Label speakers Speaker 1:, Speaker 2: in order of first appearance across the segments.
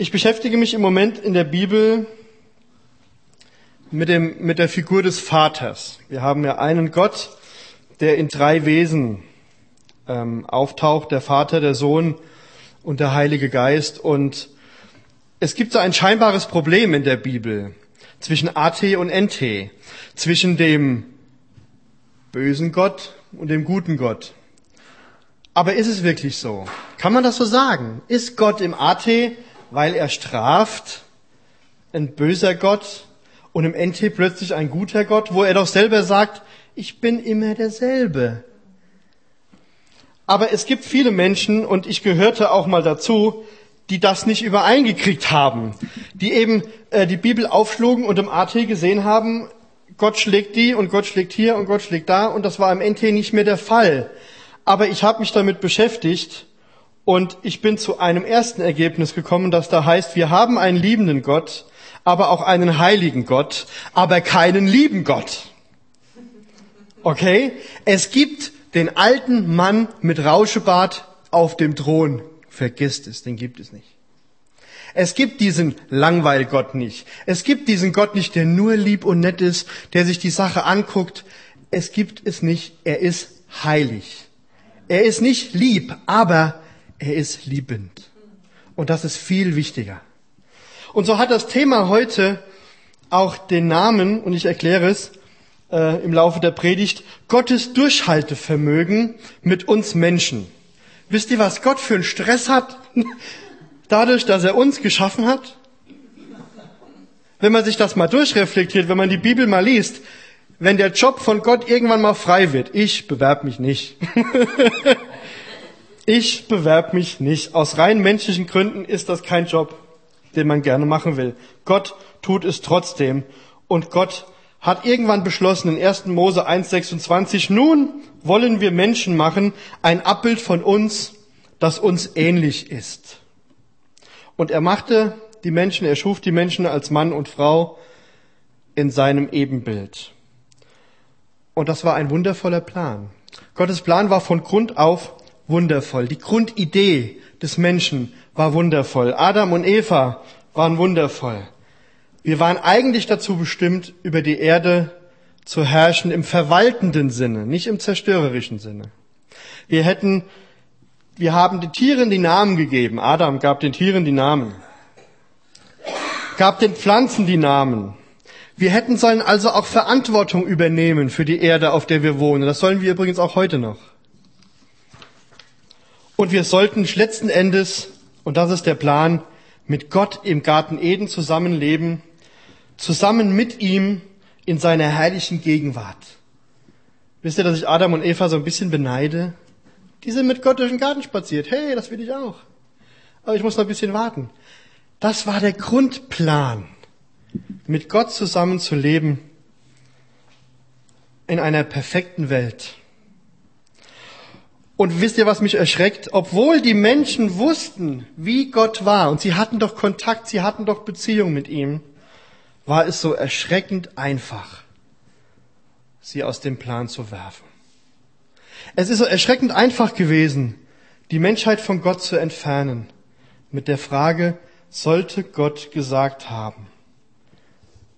Speaker 1: Ich beschäftige mich im Moment in der Bibel mit, dem, mit der Figur des Vaters. Wir haben ja einen Gott, der in drei Wesen ähm, auftaucht, der Vater, der Sohn und der Heilige Geist. Und es gibt so ein scheinbares Problem in der Bibel zwischen AT und NT, zwischen dem bösen Gott und dem guten Gott. Aber ist es wirklich so? Kann man das so sagen? Ist Gott im AT, weil er straft, ein böser Gott und im NT plötzlich ein guter Gott, wo er doch selber sagt, ich bin immer derselbe. Aber es gibt viele Menschen, und ich gehörte auch mal dazu, die das nicht übereingekriegt haben, die eben äh, die Bibel aufschlugen und im AT gesehen haben, Gott schlägt die und Gott schlägt hier und Gott schlägt da und das war im NT nicht mehr der Fall. Aber ich habe mich damit beschäftigt und ich bin zu einem ersten Ergebnis gekommen, das da heißt, wir haben einen liebenden Gott, aber auch einen heiligen Gott, aber keinen lieben Gott. Okay? Es gibt den alten Mann mit Rauschebart auf dem Thron. Vergisst es, den gibt es nicht. Es gibt diesen Langweilgott nicht. Es gibt diesen Gott nicht, der nur lieb und nett ist, der sich die Sache anguckt. Es gibt es nicht. Er ist heilig. Er ist nicht lieb, aber er ist liebend. Und das ist viel wichtiger. Und so hat das Thema heute auch den Namen, und ich erkläre es äh, im Laufe der Predigt, Gottes Durchhaltevermögen mit uns Menschen. Wisst ihr, was Gott für einen Stress hat? Dadurch, dass er uns geschaffen hat? Wenn man sich das mal durchreflektiert, wenn man die Bibel mal liest, wenn der Job von Gott irgendwann mal frei wird, ich bewerb mich nicht. ich bewerb mich nicht. Aus rein menschlichen Gründen ist das kein Job, den man gerne machen will. Gott tut es trotzdem. Und Gott hat irgendwann beschlossen in 1. Mose 1.26, nun wollen wir Menschen machen, ein Abbild von uns, das uns ähnlich ist. Und er machte die Menschen, er schuf die Menschen als Mann und Frau in seinem Ebenbild. Und das war ein wundervoller Plan. Gottes Plan war von Grund auf wundervoll. Die Grundidee des Menschen war wundervoll. Adam und Eva waren wundervoll. Wir waren eigentlich dazu bestimmt, über die Erde zu herrschen im verwaltenden Sinne, nicht im zerstörerischen Sinne. Wir hätten, wir haben den Tieren die Namen gegeben. Adam gab den Tieren die Namen. Gab den Pflanzen die Namen. Wir hätten sollen also auch Verantwortung übernehmen für die Erde, auf der wir wohnen. Das sollen wir übrigens auch heute noch. Und wir sollten letzten Endes, und das ist der Plan, mit Gott im Garten Eden zusammenleben, zusammen mit ihm in seiner herrlichen Gegenwart. Wisst ihr, dass ich Adam und Eva so ein bisschen beneide? Die sind mit Gott durch den Garten spaziert. Hey, das will ich auch. Aber ich muss noch ein bisschen warten. Das war der Grundplan mit Gott zusammen zu leben in einer perfekten Welt. Und wisst ihr, was mich erschreckt? Obwohl die Menschen wussten, wie Gott war, und sie hatten doch Kontakt, sie hatten doch Beziehung mit ihm, war es so erschreckend einfach, sie aus dem Plan zu werfen. Es ist so erschreckend einfach gewesen, die Menschheit von Gott zu entfernen, mit der Frage, sollte Gott gesagt haben,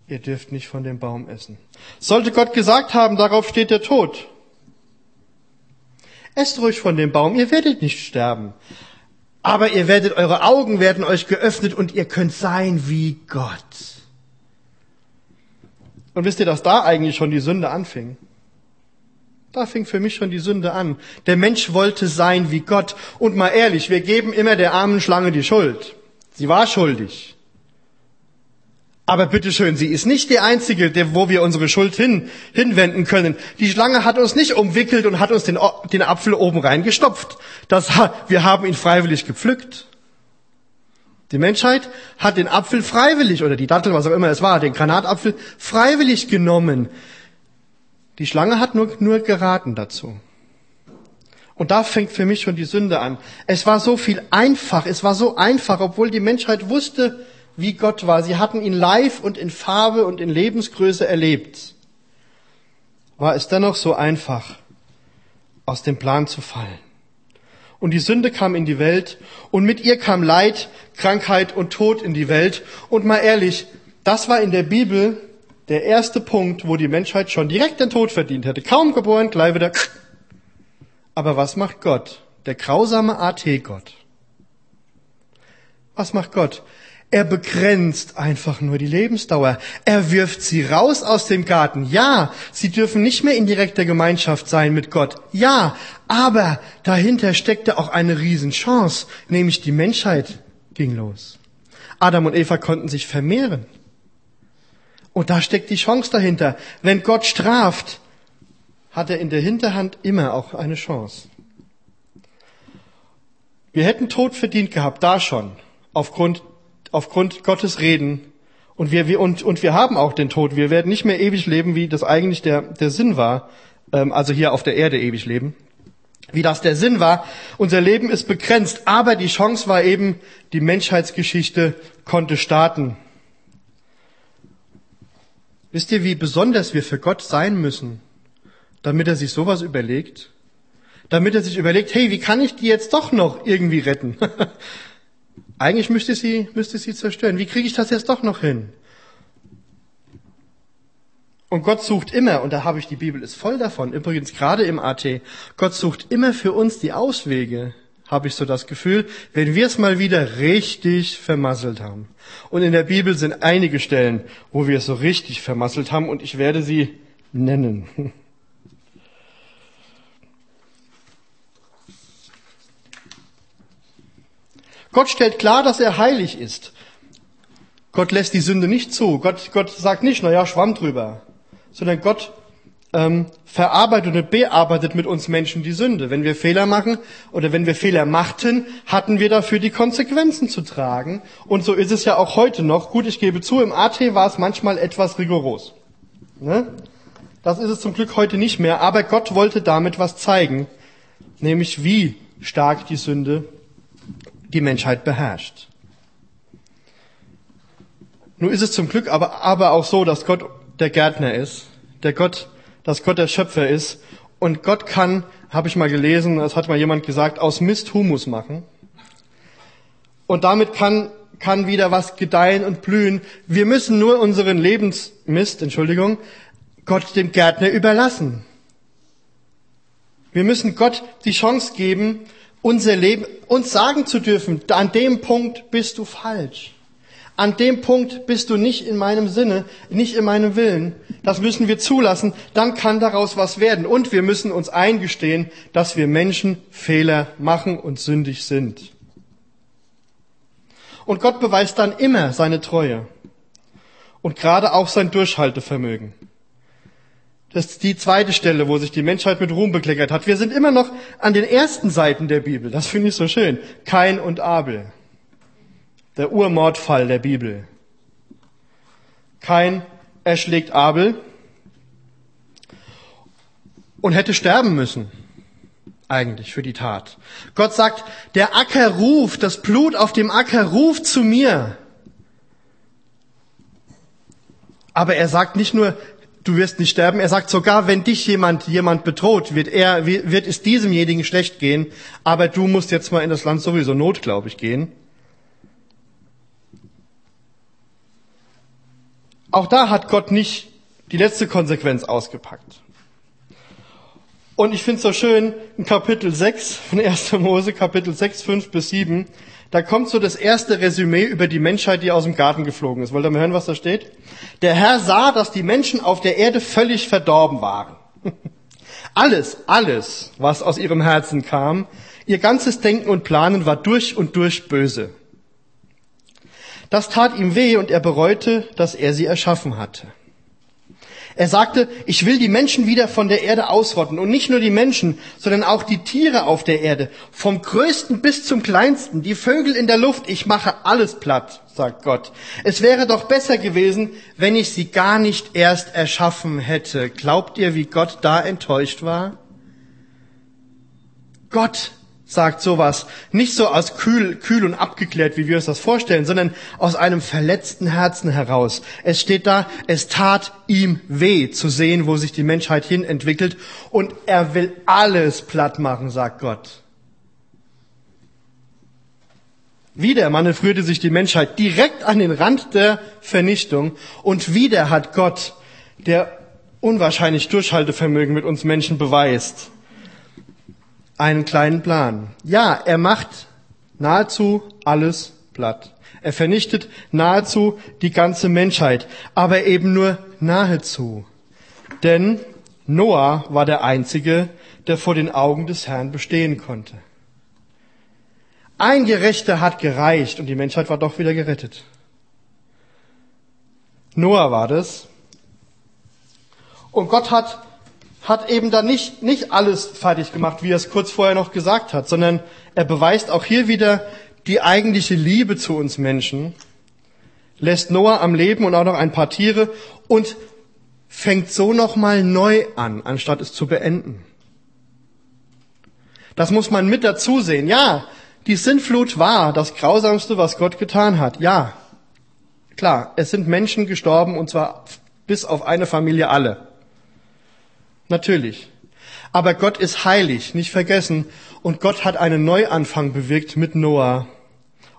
Speaker 1: ihr dürft nicht von dem Baum essen. Sollte Gott gesagt haben, darauf steht der Tod. Esst ruhig von dem Baum, ihr werdet nicht sterben. Aber ihr werdet, eure Augen werden euch geöffnet und ihr könnt sein wie Gott. Und wisst ihr, dass da eigentlich schon die Sünde anfing? Da fing für mich schon die Sünde an. Der Mensch wollte sein wie Gott. Und mal ehrlich, wir geben immer der armen Schlange die Schuld. Sie war schuldig. Aber bitteschön, sie ist nicht die einzige, der, wo wir unsere Schuld hin, hinwenden können. Die Schlange hat uns nicht umwickelt und hat uns den, den Apfel oben reingestopft. Das, wir haben ihn freiwillig gepflückt. Die Menschheit hat den Apfel freiwillig, oder die Dattel, was auch immer es war, den Granatapfel freiwillig genommen. Die Schlange hat nur, nur geraten dazu. Und da fängt für mich schon die Sünde an. Es war so viel einfach, es war so einfach, obwohl die Menschheit wusste, wie Gott war. Sie hatten ihn live und in Farbe und in Lebensgröße erlebt. War es dennoch so einfach, aus dem Plan zu fallen. Und die Sünde kam in die Welt und mit ihr kam Leid, Krankheit und Tod in die Welt. Und mal ehrlich, das war in der Bibel der erste Punkt, wo die Menschheit schon direkt den Tod verdient hätte. Kaum geboren, gleich wieder. Aber was macht Gott? Der grausame AT-Gott. Was macht Gott? Er begrenzt einfach nur die Lebensdauer. Er wirft sie raus aus dem Garten. Ja, sie dürfen nicht mehr in direkter Gemeinschaft sein mit Gott. Ja, aber dahinter steckte auch eine Riesenchance, nämlich die Menschheit ging los. Adam und Eva konnten sich vermehren. Und da steckt die Chance dahinter. Wenn Gott straft, hat er in der Hinterhand immer auch eine Chance. Wir hätten Tod verdient gehabt, da schon, aufgrund aufgrund Gottes Reden. Und wir, wir, und, und wir haben auch den Tod. Wir werden nicht mehr ewig leben, wie das eigentlich der, der Sinn war. Ähm, also hier auf der Erde ewig leben. Wie das der Sinn war. Unser Leben ist begrenzt. Aber die Chance war eben, die Menschheitsgeschichte konnte starten. Wisst ihr, wie besonders wir für Gott sein müssen, damit er sich sowas überlegt? Damit er sich überlegt, hey, wie kann ich die jetzt doch noch irgendwie retten? Eigentlich müsste sie, müsste sie zerstören. Wie kriege ich das jetzt doch noch hin? Und Gott sucht immer, und da habe ich die Bibel ist voll davon, übrigens gerade im AT, Gott sucht immer für uns die Auswege, habe ich so das Gefühl, wenn wir es mal wieder richtig vermasselt haben. Und in der Bibel sind einige Stellen, wo wir es so richtig vermasselt haben, und ich werde sie nennen. Gott stellt klar, dass er heilig ist. Gott lässt die Sünde nicht zu. Gott, Gott sagt nicht, na ja, schwamm drüber. Sondern Gott ähm, verarbeitet und bearbeitet mit uns Menschen die Sünde. Wenn wir Fehler machen oder wenn wir Fehler machten, hatten wir dafür die Konsequenzen zu tragen. Und so ist es ja auch heute noch. Gut, ich gebe zu, im AT war es manchmal etwas rigoros. Ne? Das ist es zum Glück heute nicht mehr. Aber Gott wollte damit was zeigen. Nämlich wie stark die Sünde die Menschheit beherrscht. Nun ist es zum Glück aber, aber auch so, dass Gott der Gärtner ist, der Gott, dass Gott der Schöpfer ist und Gott kann, habe ich mal gelesen, das hat mal jemand gesagt, aus Mist Humus machen. Und damit kann, kann wieder was gedeihen und blühen. Wir müssen nur unseren Lebensmist, Entschuldigung, Gott dem Gärtner überlassen. Wir müssen Gott die Chance geben, unser Leben, uns sagen zu dürfen, an dem Punkt bist du falsch. An dem Punkt bist du nicht in meinem Sinne, nicht in meinem Willen. Das müssen wir zulassen. Dann kann daraus was werden. Und wir müssen uns eingestehen, dass wir Menschen Fehler machen und sündig sind. Und Gott beweist dann immer seine Treue. Und gerade auch sein Durchhaltevermögen. Das ist die zweite Stelle, wo sich die Menschheit mit Ruhm bekleckert hat. Wir sind immer noch an den ersten Seiten der Bibel. Das finde ich so schön. Kain und Abel. Der Urmordfall der Bibel. Kain erschlägt Abel und hätte sterben müssen. Eigentlich für die Tat. Gott sagt, der Acker ruft, das Blut auf dem Acker ruft zu mir. Aber er sagt nicht nur, du wirst nicht sterben. Er sagt sogar, wenn dich jemand, jemand bedroht, wird er, wird es diesemjenigen schlecht gehen, aber du musst jetzt mal in das Land sowieso Not, glaube ich, gehen. Auch da hat Gott nicht die letzte Konsequenz ausgepackt. Und ich finde es so schön, in Kapitel 6 von 1. Mose, Kapitel 6, 5 bis 7, da kommt so das erste Resümee über die Menschheit, die aus dem Garten geflogen ist. Wollt ihr mal hören, was da steht? Der Herr sah, dass die Menschen auf der Erde völlig verdorben waren. Alles, alles, was aus ihrem Herzen kam, ihr ganzes Denken und Planen war durch und durch böse. Das tat ihm weh und er bereute, dass er sie erschaffen hatte. Er sagte, ich will die Menschen wieder von der Erde ausrotten. Und nicht nur die Menschen, sondern auch die Tiere auf der Erde. Vom größten bis zum kleinsten, die Vögel in der Luft. Ich mache alles platt, sagt Gott. Es wäre doch besser gewesen, wenn ich sie gar nicht erst erschaffen hätte. Glaubt ihr, wie Gott da enttäuscht war? Gott sagt sowas nicht so aus kühl, kühl und abgeklärt, wie wir uns das vorstellen, sondern aus einem verletzten Herzen heraus. Es steht da, es tat ihm weh zu sehen, wo sich die Menschheit hin entwickelt und er will alles platt machen, sagt Gott. Wieder manövrierte sich die Menschheit direkt an den Rand der Vernichtung und wieder hat Gott, der unwahrscheinlich Durchhaltevermögen mit uns Menschen beweist, einen kleinen Plan. Ja, er macht nahezu alles platt. Er vernichtet nahezu die ganze Menschheit, aber eben nur nahezu. Denn Noah war der Einzige, der vor den Augen des Herrn bestehen konnte. Ein Gerechter hat gereicht und die Menschheit war doch wieder gerettet. Noah war das. Und Gott hat, hat eben da nicht, nicht alles fertig gemacht, wie er es kurz vorher noch gesagt hat, sondern er beweist auch hier wieder die eigentliche Liebe zu uns Menschen, lässt Noah am Leben und auch noch ein paar Tiere und fängt so nochmal neu an, anstatt es zu beenden. Das muss man mit dazu sehen. Ja, die Sintflut war das Grausamste, was Gott getan hat. Ja, klar, es sind Menschen gestorben und zwar bis auf eine Familie alle. Natürlich. Aber Gott ist heilig, nicht vergessen. Und Gott hat einen Neuanfang bewirkt mit Noah.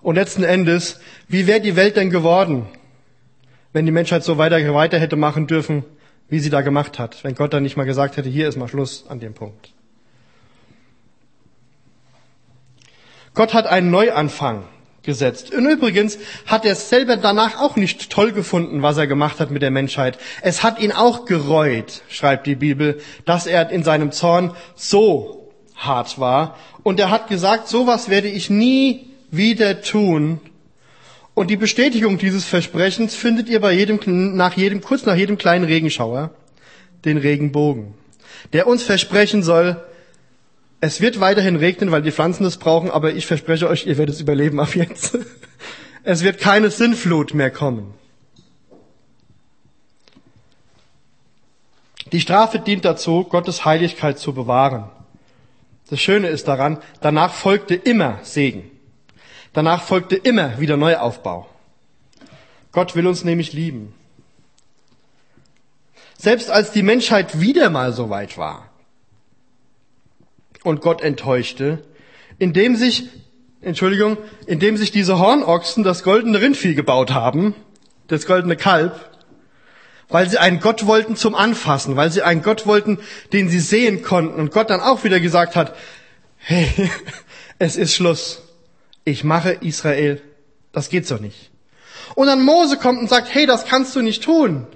Speaker 1: Und letzten Endes, wie wäre die Welt denn geworden, wenn die Menschheit so weiter, weiter hätte machen dürfen, wie sie da gemacht hat, wenn Gott dann nicht mal gesagt hätte, hier ist mal Schluss an dem Punkt. Gott hat einen Neuanfang gesetzt. Und übrigens hat er es selber danach auch nicht toll gefunden, was er gemacht hat mit der Menschheit. Es hat ihn auch gereut, schreibt die Bibel, dass er in seinem Zorn so hart war. Und er hat gesagt, sowas werde ich nie wieder tun. Und die Bestätigung dieses Versprechens findet ihr bei jedem, nach jedem, kurz nach jedem kleinen Regenschauer, den Regenbogen, der uns versprechen soll, es wird weiterhin regnen, weil die Pflanzen es brauchen, aber ich verspreche euch, ihr werdet es überleben ab jetzt. Es wird keine Sinnflut mehr kommen. Die Strafe dient dazu, Gottes Heiligkeit zu bewahren. Das Schöne ist daran, danach folgte immer Segen. Danach folgte immer wieder Neuaufbau. Gott will uns nämlich lieben. Selbst als die Menschheit wieder mal so weit war, und Gott enttäuschte, indem sich, Entschuldigung, indem sich diese Hornochsen das goldene Rindvieh gebaut haben, das goldene Kalb, weil sie einen Gott wollten zum Anfassen, weil sie einen Gott wollten, den sie sehen konnten. Und Gott dann auch wieder gesagt hat, hey, es ist Schluss. Ich mache Israel. Das geht so nicht. Und dann Mose kommt und sagt, hey, das kannst du nicht tun.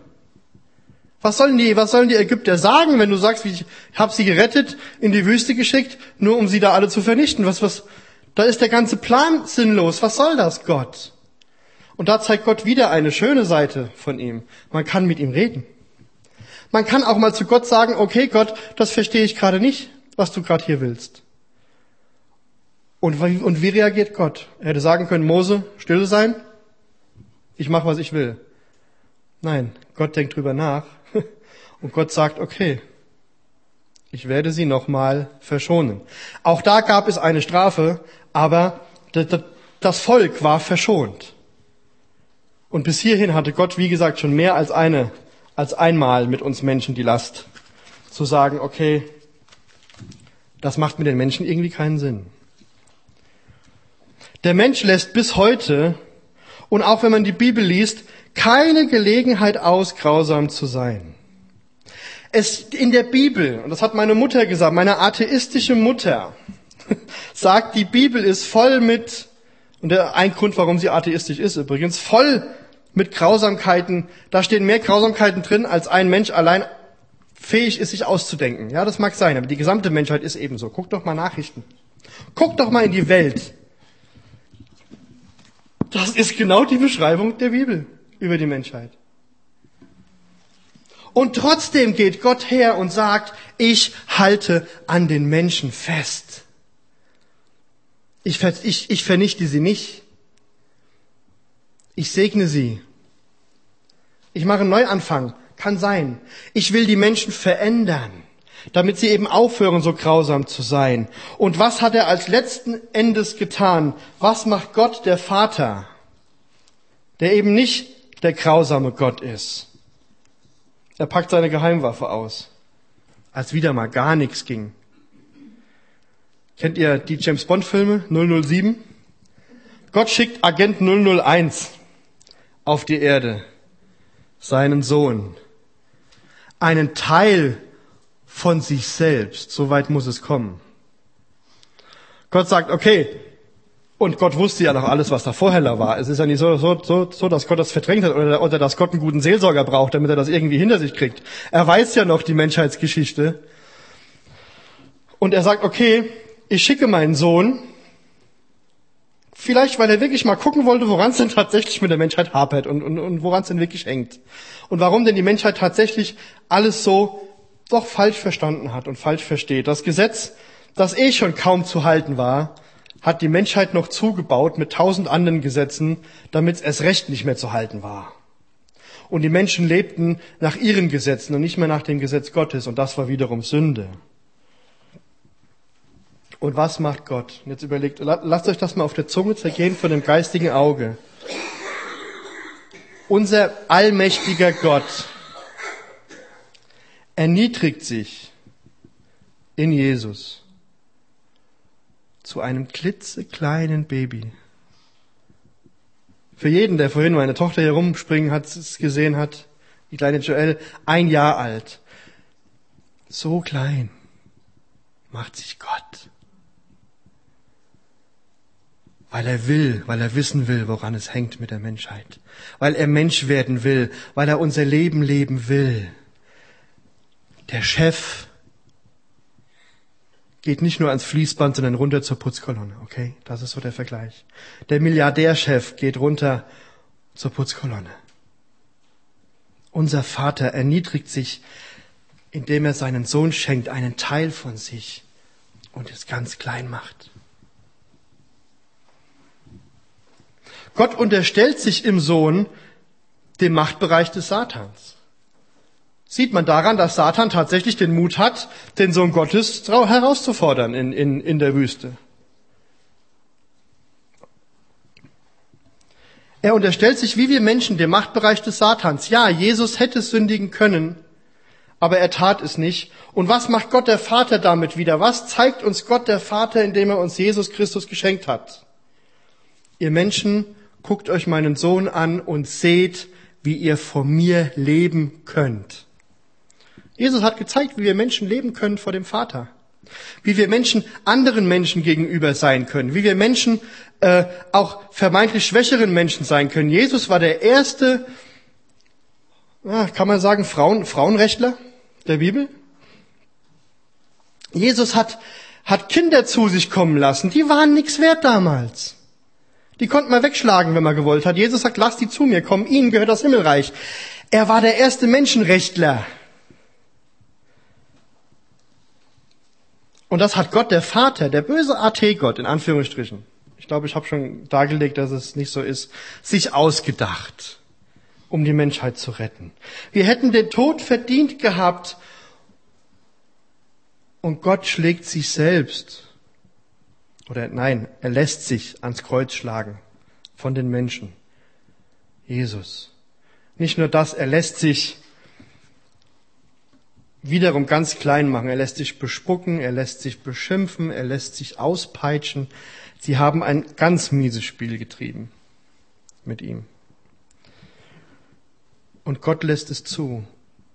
Speaker 1: Was sollen die, was sollen die Ägypter sagen, wenn du sagst, ich habe sie gerettet, in die Wüste geschickt, nur um sie da alle zu vernichten? Was, was, da ist der ganze Plan sinnlos. Was soll das, Gott? Und da zeigt Gott wieder eine schöne Seite von ihm. Man kann mit ihm reden. Man kann auch mal zu Gott sagen, okay, Gott, das verstehe ich gerade nicht, was du gerade hier willst. Und, und wie reagiert Gott? Er hätte sagen können, Mose, still sein, ich mache, was ich will. Nein, Gott denkt drüber nach und Gott sagt, okay, ich werde sie nochmal verschonen. Auch da gab es eine Strafe, aber das Volk war verschont. Und bis hierhin hatte Gott, wie gesagt, schon mehr als eine, als einmal mit uns Menschen die Last, zu sagen, okay, das macht mit den Menschen irgendwie keinen Sinn. Der Mensch lässt bis heute, und auch wenn man die Bibel liest, keine Gelegenheit aus, grausam zu sein. Es in der Bibel, und das hat meine Mutter gesagt, meine atheistische Mutter, sagt, die Bibel ist voll mit, und der, ein Grund, warum sie atheistisch ist übrigens, voll mit Grausamkeiten. Da stehen mehr Grausamkeiten drin, als ein Mensch allein fähig ist, sich auszudenken. Ja, das mag sein, aber die gesamte Menschheit ist ebenso. Guck doch mal Nachrichten. Guck doch mal in die Welt. Das ist genau die Beschreibung der Bibel über die Menschheit. Und trotzdem geht Gott her und sagt, ich halte an den Menschen fest. Ich, ich, ich vernichte sie nicht. Ich segne sie. Ich mache einen Neuanfang. Kann sein. Ich will die Menschen verändern, damit sie eben aufhören, so grausam zu sein. Und was hat er als letzten Endes getan? Was macht Gott, der Vater, der eben nicht der grausame Gott ist. Er packt seine Geheimwaffe aus, als wieder mal gar nichts ging. Kennt ihr die James Bond Filme 007? Gott schickt Agent 001 auf die Erde, seinen Sohn, einen Teil von sich selbst. So weit muss es kommen. Gott sagt, okay, und Gott wusste ja noch alles, was da vorher war. Es ist ja nicht so, so, so, so dass Gott das verdrängt hat oder, oder dass Gott einen guten Seelsorger braucht, damit er das irgendwie hinter sich kriegt. Er weiß ja noch die Menschheitsgeschichte. Und er sagt, okay, ich schicke meinen Sohn, vielleicht weil er wirklich mal gucken wollte, woran es denn tatsächlich mit der Menschheit hapert und, und, und woran es denn wirklich hängt. Und warum denn die Menschheit tatsächlich alles so doch falsch verstanden hat und falsch versteht. Das Gesetz, das eh schon kaum zu halten war, hat die Menschheit noch zugebaut mit tausend anderen Gesetzen, damit es erst recht nicht mehr zu halten war. Und die Menschen lebten nach ihren Gesetzen und nicht mehr nach dem Gesetz Gottes, und das war wiederum Sünde. Und was macht Gott? Jetzt überlegt, lasst euch das mal auf der Zunge zergehen von dem geistigen Auge. Unser allmächtiger Gott erniedrigt sich in Jesus zu einem klitzekleinen Baby. Für jeden, der vorhin meine Tochter hier rumspringen hat, es gesehen hat, die kleine Joelle, ein Jahr alt. So klein macht sich Gott. Weil er will, weil er wissen will, woran es hängt mit der Menschheit. Weil er Mensch werden will, weil er unser Leben leben will. Der Chef geht nicht nur ans Fließband, sondern runter zur Putzkolonne, okay? Das ist so der Vergleich. Der Milliardärchef geht runter zur Putzkolonne. Unser Vater erniedrigt sich, indem er seinen Sohn schenkt, einen Teil von sich und es ganz klein macht. Gott unterstellt sich im Sohn dem Machtbereich des Satans sieht man daran, dass Satan tatsächlich den Mut hat, den Sohn Gottes herauszufordern in, in, in der Wüste. Er unterstellt sich, wie wir Menschen, dem Machtbereich des Satans. Ja, Jesus hätte sündigen können, aber er tat es nicht. Und was macht Gott der Vater damit wieder? Was zeigt uns Gott der Vater, indem er uns Jesus Christus geschenkt hat? Ihr Menschen, guckt euch meinen Sohn an und seht, wie ihr vor mir leben könnt. Jesus hat gezeigt, wie wir Menschen leben können vor dem Vater. Wie wir Menschen anderen Menschen gegenüber sein können. Wie wir Menschen äh, auch vermeintlich schwächeren Menschen sein können. Jesus war der erste, ja, kann man sagen, Frauen, Frauenrechtler der Bibel. Jesus hat, hat Kinder zu sich kommen lassen. Die waren nichts wert damals. Die konnten man wegschlagen, wenn man gewollt hat. Jesus sagt, lasst die zu mir kommen. Ihnen gehört das Himmelreich. Er war der erste Menschenrechtler. Und das hat Gott, der Vater, der böse AT-Gott in Anführungsstrichen, ich glaube, ich habe schon dargelegt, dass es nicht so ist, sich ausgedacht, um die Menschheit zu retten. Wir hätten den Tod verdient gehabt und Gott schlägt sich selbst. Oder nein, er lässt sich ans Kreuz schlagen von den Menschen. Jesus. Nicht nur das, er lässt sich wiederum ganz klein machen. Er lässt sich bespucken, er lässt sich beschimpfen, er lässt sich auspeitschen. Sie haben ein ganz mieses Spiel getrieben mit ihm. Und Gott lässt es zu.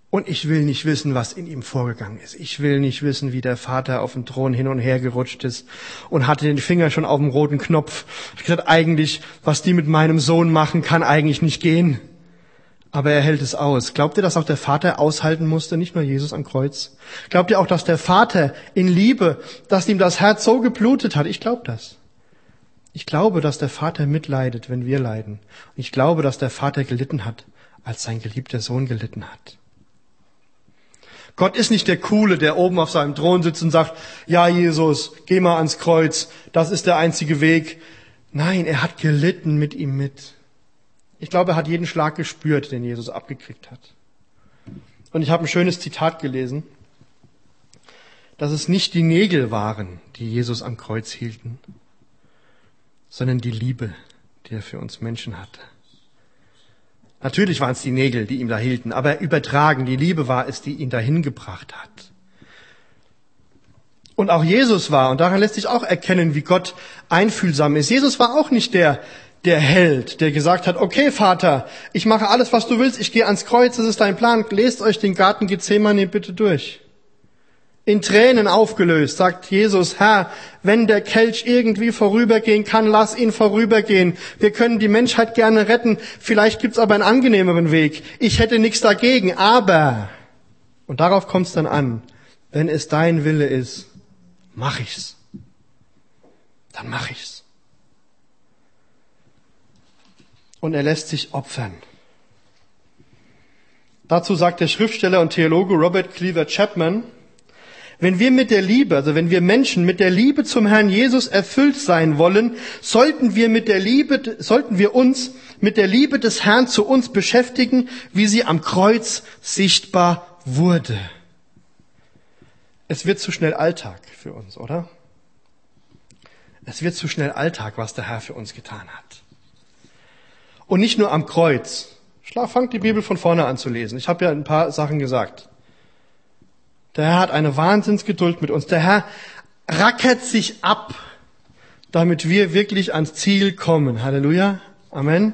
Speaker 1: Und ich will nicht wissen, was in ihm vorgegangen ist. Ich will nicht wissen, wie der Vater auf dem Thron hin und her gerutscht ist und hatte den Finger schon auf dem roten Knopf. Ich gesagt, eigentlich, was die mit meinem Sohn machen, kann eigentlich nicht gehen aber er hält es aus. Glaubt ihr, dass auch der Vater aushalten musste, nicht nur Jesus am Kreuz? Glaubt ihr auch, dass der Vater in Liebe, dass ihm das Herz so geblutet hat? Ich glaube das. Ich glaube, dass der Vater mitleidet, wenn wir leiden. Und ich glaube, dass der Vater gelitten hat, als sein geliebter Sohn gelitten hat. Gott ist nicht der Coole, der oben auf seinem Thron sitzt und sagt, ja Jesus, geh mal ans Kreuz, das ist der einzige Weg. Nein, er hat gelitten mit ihm mit. Ich glaube, er hat jeden Schlag gespürt, den Jesus abgekriegt hat. Und ich habe ein schönes Zitat gelesen, dass es nicht die Nägel waren, die Jesus am Kreuz hielten, sondern die Liebe, die er für uns Menschen hatte. Natürlich waren es die Nägel, die ihm da hielten, aber übertragen, die Liebe war es, die ihn dahin gebracht hat. Und auch Jesus war, und daran lässt sich auch erkennen, wie Gott einfühlsam ist. Jesus war auch nicht der, der Held, der gesagt hat, okay Vater, ich mache alles, was du willst, ich gehe ans Kreuz, das ist dein Plan, lest euch den Garten Gethsemane bitte durch. In Tränen aufgelöst, sagt Jesus, Herr, wenn der Kelch irgendwie vorübergehen kann, lass ihn vorübergehen. Wir können die Menschheit gerne retten, vielleicht gibt's aber einen angenehmeren Weg. Ich hätte nichts dagegen, aber, und darauf kommt es dann an, wenn es dein Wille ist, mach ich's. Dann mach ich's. Und er lässt sich opfern. Dazu sagt der Schriftsteller und Theologe Robert Cleaver Chapman, wenn wir mit der Liebe, also wenn wir Menschen mit der Liebe zum Herrn Jesus erfüllt sein wollen, sollten wir mit der Liebe, sollten wir uns mit der Liebe des Herrn zu uns beschäftigen, wie sie am Kreuz sichtbar wurde. Es wird zu schnell Alltag für uns, oder? Es wird zu schnell Alltag, was der Herr für uns getan hat. Und nicht nur am Kreuz. Schlaf, fangt die Bibel von vorne an zu lesen. Ich habe ja ein paar Sachen gesagt. Der Herr hat eine Wahnsinnsgeduld mit uns. Der Herr rackert sich ab, damit wir wirklich ans Ziel kommen. Halleluja. Amen.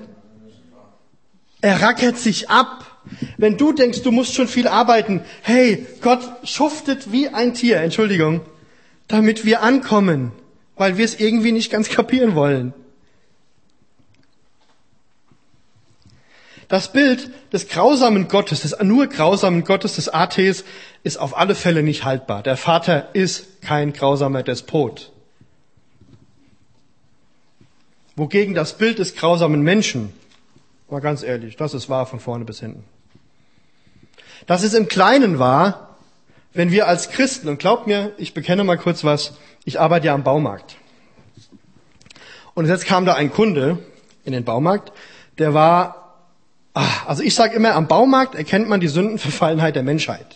Speaker 1: Er rackert sich ab. Wenn du denkst, du musst schon viel arbeiten, hey, Gott schuftet wie ein Tier, Entschuldigung, damit wir ankommen, weil wir es irgendwie nicht ganz kapieren wollen. Das Bild des grausamen Gottes, des nur grausamen Gottes, des Atheis, ist auf alle Fälle nicht haltbar. Der Vater ist kein grausamer Despot. Wogegen das Bild des grausamen Menschen, mal ganz ehrlich, das ist wahr von vorne bis hinten. Das ist im Kleinen wahr, wenn wir als Christen, und glaubt mir, ich bekenne mal kurz was, ich arbeite ja am Baumarkt. Und jetzt kam da ein Kunde in den Baumarkt, der war, ach, also ich sage immer, am Baumarkt erkennt man die Sündenverfallenheit der Menschheit.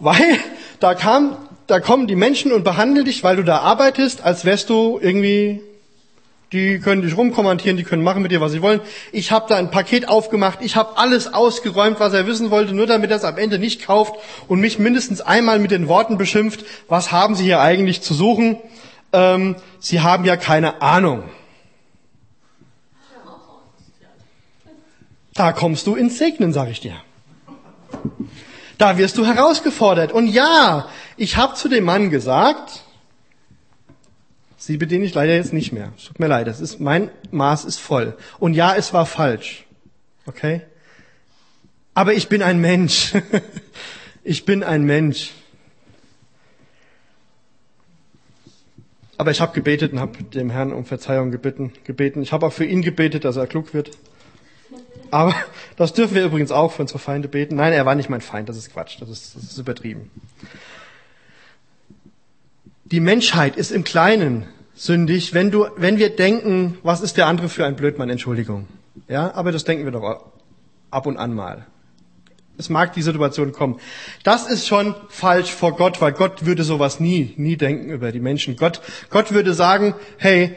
Speaker 1: Weil da kam, da kommen die Menschen und behandeln dich, weil du da arbeitest, als wärst du irgendwie die können dich rumkommentieren, die können machen mit dir, was sie wollen. Ich habe da ein Paket aufgemacht, ich habe alles ausgeräumt, was er wissen wollte, nur damit er es am Ende nicht kauft und mich mindestens einmal mit den Worten beschimpft, was haben Sie hier eigentlich zu suchen? Ähm, sie haben ja keine Ahnung. Da kommst du ins Segnen, sag ich dir. Da wirst du herausgefordert. Und ja, ich habe zu dem Mann gesagt, Sie bediene ich leider jetzt nicht mehr. Tut mir leid, das ist, mein Maß ist voll. Und ja, es war falsch. Okay? Aber ich bin ein Mensch. ich bin ein Mensch. Aber ich habe gebetet und habe dem Herrn um Verzeihung gebeten. gebeten. Ich habe auch für ihn gebetet, dass er klug wird. Aber das dürfen wir übrigens auch für unsere Feinde beten. Nein, er war nicht mein Feind, das ist Quatsch, das ist, das ist übertrieben. Die Menschheit ist im Kleinen sündig, wenn du, wenn wir denken, was ist der andere für ein Blödmann, Entschuldigung. Ja, aber das denken wir doch ab und an mal. Es mag die Situation kommen. Das ist schon falsch vor Gott, weil Gott würde sowas nie, nie denken über die Menschen. Gott, Gott würde sagen, hey,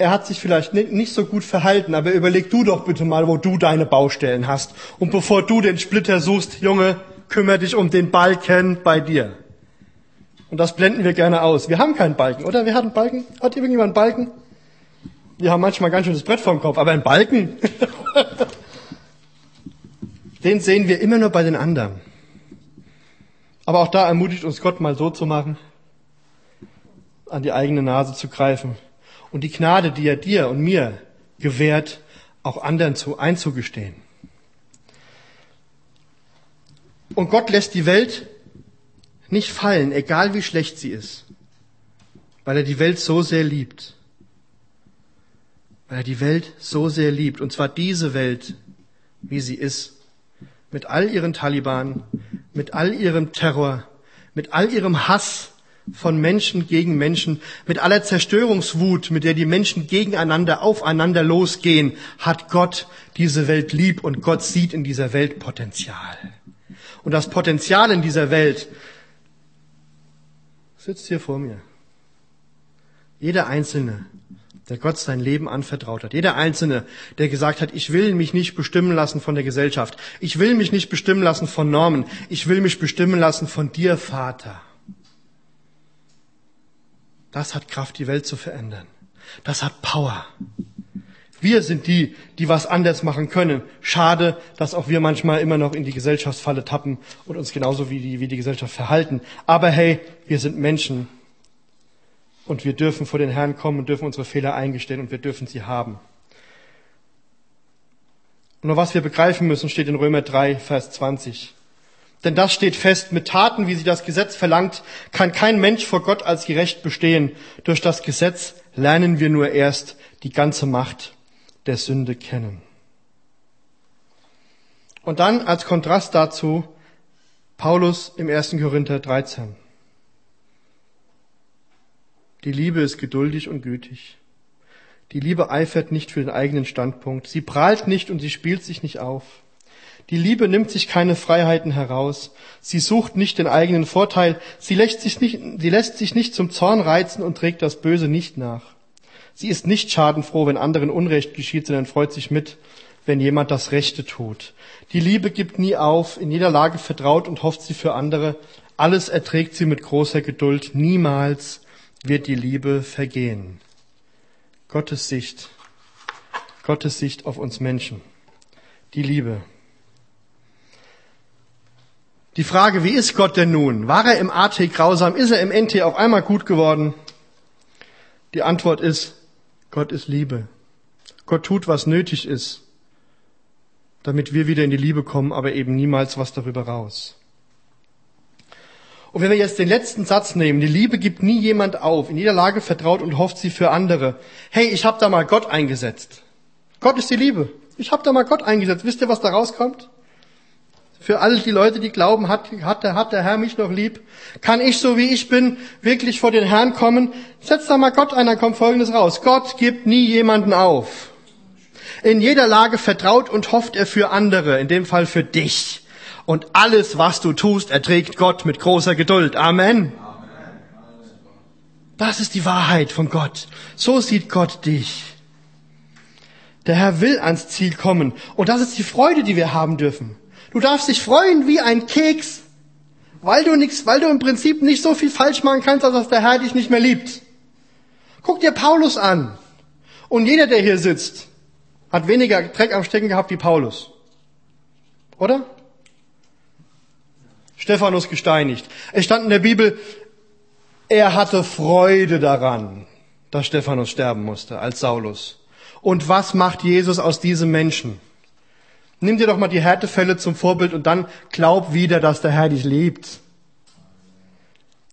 Speaker 1: er hat sich vielleicht nicht so gut verhalten, aber überleg du doch bitte mal, wo du deine Baustellen hast. Und bevor du den Splitter suchst, Junge, kümmere dich um den Balken bei dir. Und das blenden wir gerne aus. Wir haben keinen Balken, oder? Wir hatten Balken? Hat irgendjemand einen Balken? Wir haben manchmal ganz schön das Brett vorm Kopf, aber einen Balken? Den sehen wir immer nur bei den anderen. Aber auch da ermutigt uns Gott mal so zu machen, an die eigene Nase zu greifen und die Gnade, die er dir und mir gewährt, auch anderen zu, einzugestehen. Und Gott lässt die Welt nicht fallen, egal wie schlecht sie ist, weil er die Welt so sehr liebt. Weil er die Welt so sehr liebt, und zwar diese Welt, wie sie ist, mit all ihren Taliban, mit all ihrem Terror, mit all ihrem Hass von Menschen gegen Menschen, mit aller Zerstörungswut, mit der die Menschen gegeneinander, aufeinander losgehen, hat Gott diese Welt lieb und Gott sieht in dieser Welt Potenzial. Und das Potenzial in dieser Welt sitzt hier vor mir. Jeder Einzelne, der Gott sein Leben anvertraut hat. Jeder Einzelne, der gesagt hat, ich will mich nicht bestimmen lassen von der Gesellschaft. Ich will mich nicht bestimmen lassen von Normen. Ich will mich bestimmen lassen von dir, Vater. Das hat Kraft, die Welt zu verändern. Das hat Power. Wir sind die, die was anders machen können. Schade, dass auch wir manchmal immer noch in die Gesellschaftsfalle tappen und uns genauso wie die, wie die Gesellschaft verhalten. Aber hey, wir sind Menschen. Und wir dürfen vor den Herrn kommen und dürfen unsere Fehler eingestehen und wir dürfen sie haben. Und nur was wir begreifen müssen, steht in Römer 3, Vers 20. Denn das steht fest, mit Taten, wie sie das Gesetz verlangt, kann kein Mensch vor Gott als gerecht bestehen. Durch das Gesetz lernen wir nur erst die ganze Macht der Sünde kennen. Und dann als Kontrast dazu Paulus im 1. Korinther 13. Die Liebe ist geduldig und gütig. Die Liebe eifert nicht für den eigenen Standpunkt. Sie prahlt nicht und sie spielt sich nicht auf. Die Liebe nimmt sich keine Freiheiten heraus. Sie sucht nicht den eigenen Vorteil. Sie lässt sich nicht, sie lässt sich nicht zum Zorn reizen und trägt das Böse nicht nach. Sie ist nicht schadenfroh, wenn anderen Unrecht geschieht, sondern freut sich mit, wenn jemand das Rechte tut. Die Liebe gibt nie auf, in jeder Lage vertraut und hofft sie für andere. Alles erträgt sie mit großer Geduld. Niemals wird die Liebe vergehen. Gottes Sicht, Gottes Sicht auf uns Menschen. Die Liebe. Die Frage, wie ist Gott denn nun? War er im AT grausam? Ist er im NT auf einmal gut geworden? Die Antwort ist, Gott ist Liebe. Gott tut, was nötig ist, damit wir wieder in die Liebe kommen, aber eben niemals was darüber raus. Und wenn wir jetzt den letzten Satz nehmen, die Liebe gibt nie jemand auf, in jeder Lage vertraut und hofft sie für andere. Hey, ich habe da mal Gott eingesetzt. Gott ist die Liebe. Ich habe da mal Gott eingesetzt. Wisst ihr, was da rauskommt? Für all die Leute, die glauben, hat, hat, der, hat der Herr mich noch lieb? Kann ich, so wie ich bin, wirklich vor den Herrn kommen? Setz da mal Gott ein, dann kommt Folgendes raus. Gott gibt nie jemanden auf. In jeder Lage vertraut und hofft er für andere, in dem Fall für dich. Und alles, was du tust, erträgt Gott mit großer Geduld. Amen. Das ist die Wahrheit von Gott. So sieht Gott dich. Der Herr will ans Ziel kommen. Und das ist die Freude, die wir haben dürfen. Du darfst dich freuen wie ein Keks, weil du nichts, weil du im Prinzip nicht so viel falsch machen kannst, als dass der Herr dich nicht mehr liebt. Guck dir Paulus an. Und jeder, der hier sitzt, hat weniger Dreck am Stecken gehabt wie Paulus. Oder? Stephanus gesteinigt. Es stand in der Bibel, er hatte Freude daran, dass Stephanus sterben musste als Saulus. Und was macht Jesus aus diesem Menschen? Nimm dir doch mal die Härtefälle zum Vorbild und dann glaub wieder, dass der Herr dich liebt.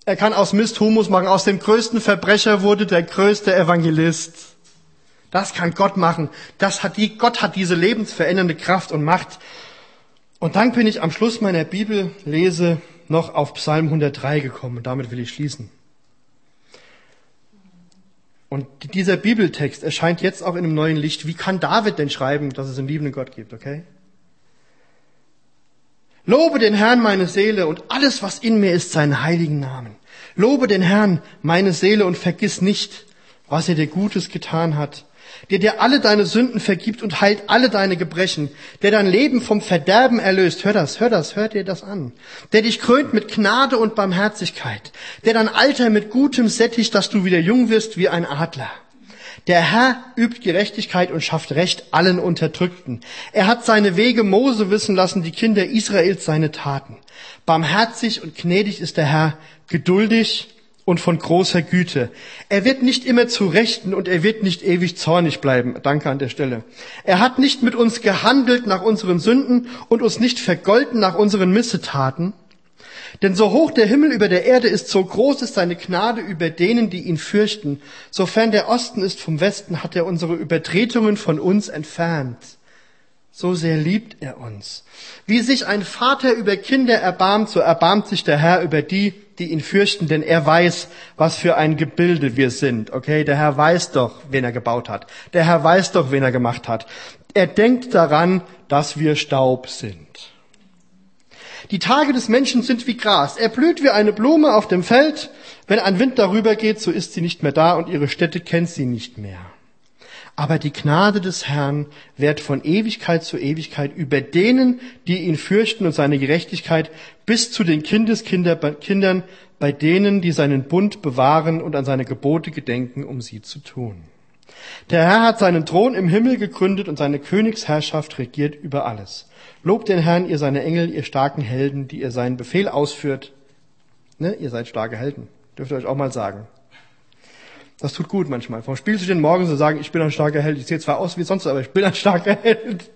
Speaker 1: Er kann aus Mist Humus machen. Aus dem größten Verbrecher wurde der größte Evangelist. Das kann Gott machen. Das hat die, Gott hat diese lebensverändernde Kraft und Macht. Und dann bin ich am Schluss meiner Bibellese noch auf Psalm 103 gekommen. Und damit will ich schließen. Und dieser Bibeltext erscheint jetzt auch in einem neuen Licht. Wie kann David denn schreiben, dass es einen liebenden Gott gibt, okay? Lobe den Herrn meine Seele und alles, was in mir ist, seinen heiligen Namen. Lobe den Herrn meine Seele und vergiss nicht, was er dir Gutes getan hat der dir alle deine Sünden vergibt und heilt alle deine Gebrechen, der dein Leben vom Verderben erlöst. Hör das, hör das, hör dir das an. Der dich krönt mit Gnade und Barmherzigkeit, der dein Alter mit Gutem sättigt, dass du wieder jung wirst wie ein Adler. Der Herr übt Gerechtigkeit und schafft Recht allen Unterdrückten. Er hat seine Wege Mose wissen lassen, die Kinder Israels seine Taten. Barmherzig und gnädig ist der Herr, geduldig und von großer Güte. Er wird nicht immer zu Rechten und er wird nicht ewig zornig bleiben. Danke an der Stelle. Er hat nicht mit uns gehandelt nach unseren Sünden und uns nicht vergolten nach unseren Missetaten. Denn so hoch der Himmel über der Erde ist, so groß ist seine Gnade über denen, die ihn fürchten. Sofern der Osten ist vom Westen, hat er unsere Übertretungen von uns entfernt. So sehr liebt er uns. Wie sich ein Vater über Kinder erbarmt, so erbarmt sich der Herr über die, die ihn fürchten, denn er weiß, was für ein Gebilde wir sind. Okay, der Herr weiß doch, wen er gebaut hat. Der Herr weiß doch, wen er gemacht hat. Er denkt daran, dass wir Staub sind. Die Tage des Menschen sind wie Gras. Er blüht wie eine Blume auf dem Feld. Wenn ein Wind darüber geht, so ist sie nicht mehr da und ihre Stätte kennt sie nicht mehr. Aber die Gnade des Herrn währt von Ewigkeit zu Ewigkeit über denen, die ihn fürchten und seine Gerechtigkeit bis zu den Kindeskindern bei denen, die seinen Bund bewahren und an seine Gebote gedenken, um sie zu tun. Der Herr hat seinen Thron im Himmel gegründet und seine Königsherrschaft regiert über alles. Lobt den Herrn, ihr seine Engel, ihr starken Helden, die ihr seinen Befehl ausführt. Ne, ihr seid starke Helden. Dürft ihr euch auch mal sagen. Das tut gut manchmal. Vom Spiel zu den Morgen zu sagen, ich bin ein starker Held. Ich sehe zwar aus wie sonst, aber ich bin ein starker Held.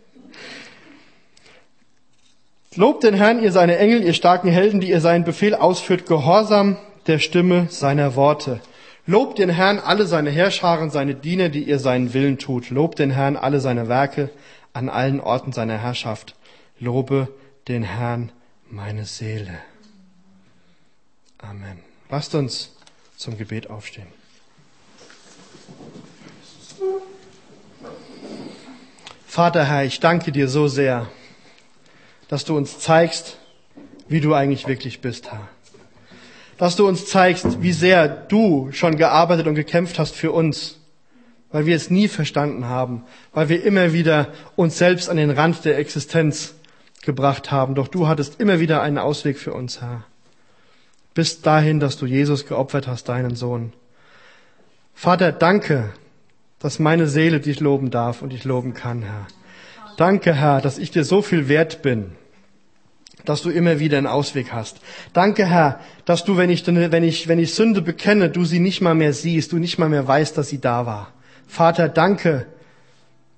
Speaker 1: Lobt den Herrn, ihr seine Engel, ihr starken Helden, die ihr seinen Befehl ausführt, gehorsam der Stimme seiner Worte. Lobt den Herrn alle seine Herrscharen, seine Diener, die ihr seinen Willen tut. Lobt den Herrn alle seine Werke an allen Orten seiner Herrschaft. Lobe den Herrn meine Seele. Amen. Lasst uns zum Gebet aufstehen. Vater Herr, ich danke dir so sehr, dass du uns zeigst, wie du eigentlich wirklich bist, Herr. Dass du uns zeigst, wie sehr du schon gearbeitet und gekämpft hast für uns, weil wir es nie verstanden haben, weil wir immer wieder uns selbst an den Rand der Existenz gebracht haben. Doch du hattest immer wieder einen Ausweg für uns, Herr. Bis dahin, dass du Jesus geopfert hast, deinen Sohn. Vater, danke, dass meine Seele dich loben darf und dich loben kann, Herr. Danke, Herr, dass ich dir so viel wert bin, dass du immer wieder einen Ausweg hast. Danke, Herr, dass du, wenn ich, wenn ich, wenn ich Sünde bekenne, du sie nicht mal mehr siehst, du nicht mal mehr weißt, dass sie da war. Vater, danke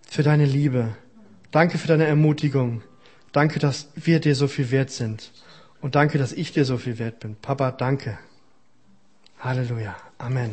Speaker 1: für deine Liebe. Danke für deine Ermutigung. Danke, dass wir dir so viel wert sind. Und danke, dass ich dir so viel wert bin. Papa, danke. Halleluja. Amen.